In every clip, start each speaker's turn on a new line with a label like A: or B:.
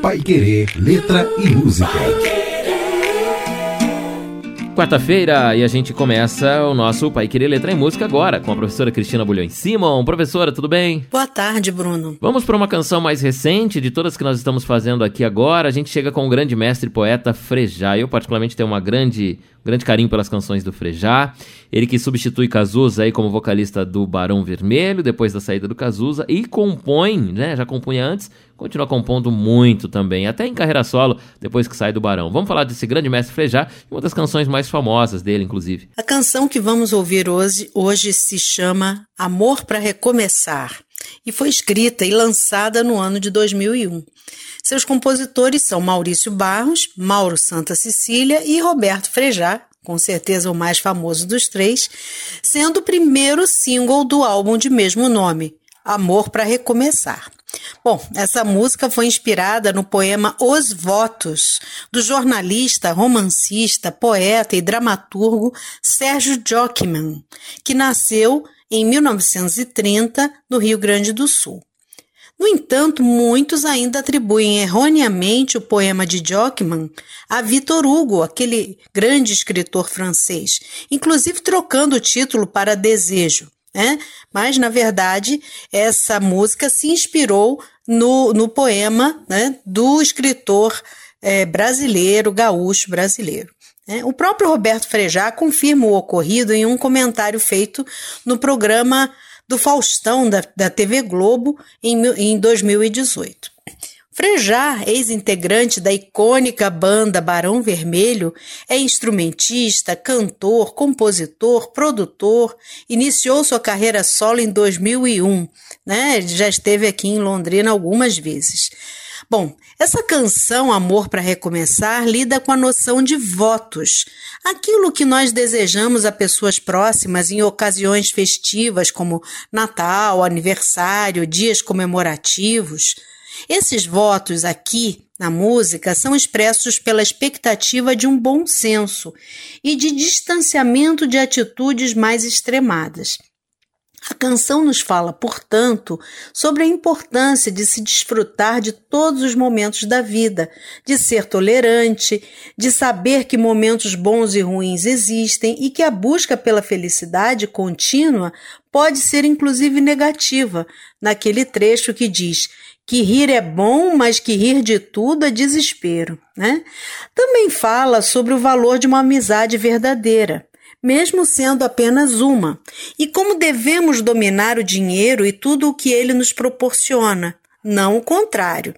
A: Pai Querer, letra e música.
B: Quarta-feira e a gente começa o nosso Pai Querer Letra em Música agora com a professora Cristina Bulhões Simon. Professora, tudo bem?
C: Boa tarde, Bruno.
B: Vamos para uma canção mais recente de todas que nós estamos fazendo aqui agora. A gente chega com o grande mestre poeta Frejá. Eu particularmente tenho uma grande grande carinho pelas canções do Frejá. Ele que substitui Cazuza aí como vocalista do Barão Vermelho, depois da saída do Cazuza, e compõe, né, já compunha antes, continua compondo muito também, até em carreira solo, depois que sai do Barão. Vamos falar desse grande mestre Frejá, uma das canções mais famosas dele, inclusive.
C: A canção que vamos ouvir hoje, hoje se chama Amor para Recomeçar e foi escrita e lançada no ano de 2001. Seus compositores são Maurício Barros, Mauro Santa Cecília e Roberto Frejá, com certeza o mais famoso dos três, sendo o primeiro single do álbum de mesmo nome, Amor para Recomeçar. Bom, essa música foi inspirada no poema Os Votos, do jornalista, romancista, poeta e dramaturgo Sérgio Jockman, que nasceu em 1930 no Rio Grande do Sul. No entanto, muitos ainda atribuem erroneamente o poema de Jockman a Victor Hugo, aquele grande escritor francês, inclusive trocando o título para Desejo. Né? Mas, na verdade, essa música se inspirou no, no poema né, do escritor é, brasileiro, gaúcho brasileiro. Né? O próprio Roberto Frejá confirma o ocorrido em um comentário feito no programa do Faustão da, da TV Globo em, em 2018. Frejá, ex-integrante da icônica banda Barão Vermelho, é instrumentista, cantor, compositor, produtor. Iniciou sua carreira solo em 2001, né? Já esteve aqui em Londrina algumas vezes. Bom, essa canção Amor para Recomeçar lida com a noção de votos, aquilo que nós desejamos a pessoas próximas em ocasiões festivas como Natal, aniversário, dias comemorativos. Esses votos aqui na música são expressos pela expectativa de um bom senso e de distanciamento de atitudes mais extremadas. A canção nos fala, portanto, sobre a importância de se desfrutar de todos os momentos da vida, de ser tolerante, de saber que momentos bons e ruins existem e que a busca pela felicidade contínua pode ser inclusive negativa, naquele trecho que diz que rir é bom, mas que rir de tudo é desespero. Né? Também fala sobre o valor de uma amizade verdadeira mesmo sendo apenas uma, e como devemos dominar o dinheiro e tudo o que ele nos proporciona, não o contrário.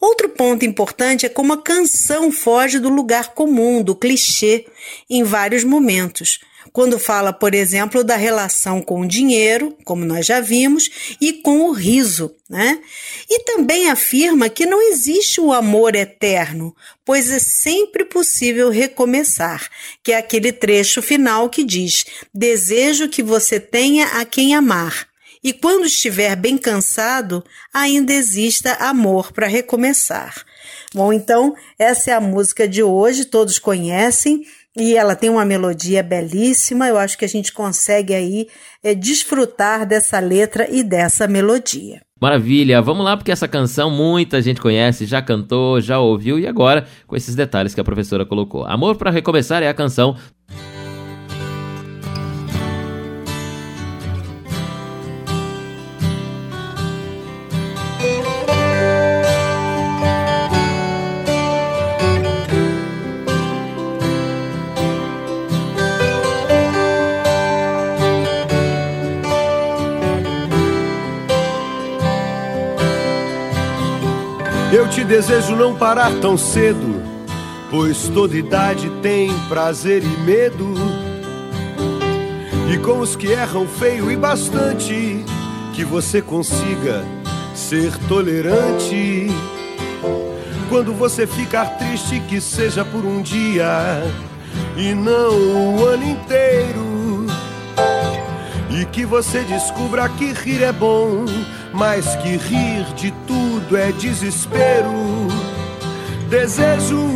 C: Outro ponto importante é como a canção foge do lugar comum, do clichê, em vários momentos quando fala, por exemplo, da relação com o dinheiro, como nós já vimos, e com o riso, né? E também afirma que não existe o amor eterno, pois é sempre possível recomeçar, que é aquele trecho final que diz: Desejo que você tenha a quem amar. E quando estiver bem cansado, ainda exista amor para recomeçar. Bom, então, essa é a música de hoje, todos conhecem e ela tem uma melodia belíssima. Eu acho que a gente consegue aí é, desfrutar dessa letra e dessa melodia.
B: Maravilha, vamos lá porque essa canção muita gente conhece, já cantou, já ouviu e agora com esses detalhes que a professora colocou. Amor para recomeçar é a canção
D: te desejo não parar tão cedo, pois toda idade tem prazer e medo. E com os que erram feio e bastante, que você consiga ser tolerante. Quando você ficar triste, que seja por um dia e não o ano inteiro. E que você descubra que rir é bom mas que rir de tudo é desespero. Desejo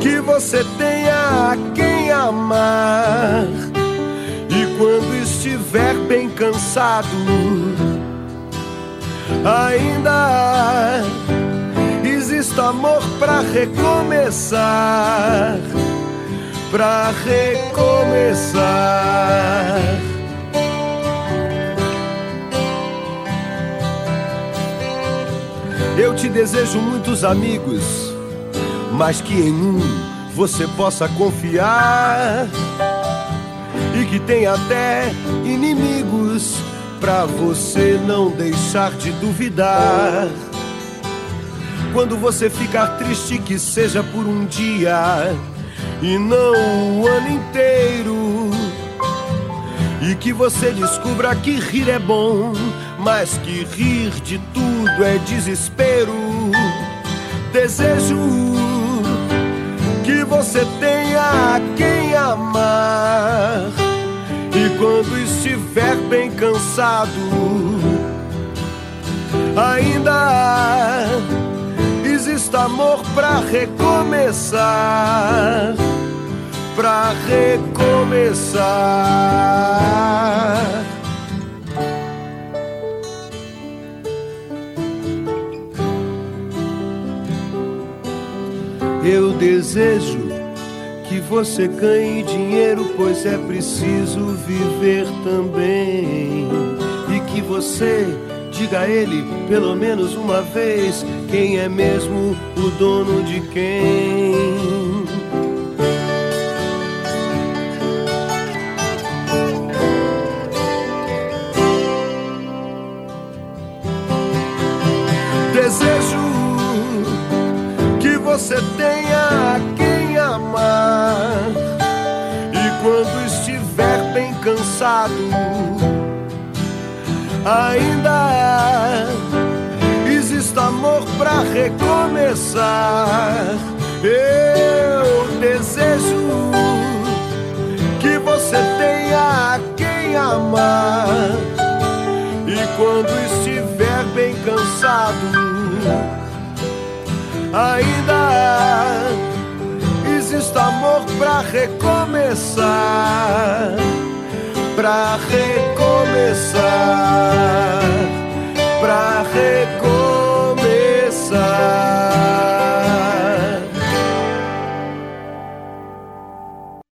D: que você tenha a quem amar, e quando estiver bem cansado, ainda amor pra recomeçar, pra recomeçar. Eu te desejo muitos amigos, mas que em um você possa confiar e que tem até inimigos pra você não deixar de duvidar. Quando você ficar triste, que seja por um dia e não o ano inteiro. E que você descubra que rir é bom, mas que rir de tudo é desespero. Desejo que você tenha quem amar. E quando estiver bem cansado, ainda exista amor pra recomeçar. Pra recomeçar. Eu desejo que você ganhe dinheiro, pois é preciso viver também. E que você diga a ele pelo menos uma vez quem é mesmo o dono de quem. Bem cansado, ainda exista amor pra recomeçar. Eu desejo que você tenha quem amar. E quando estiver bem cansado, ainda exista amor pra recomeçar, pra recomeçar.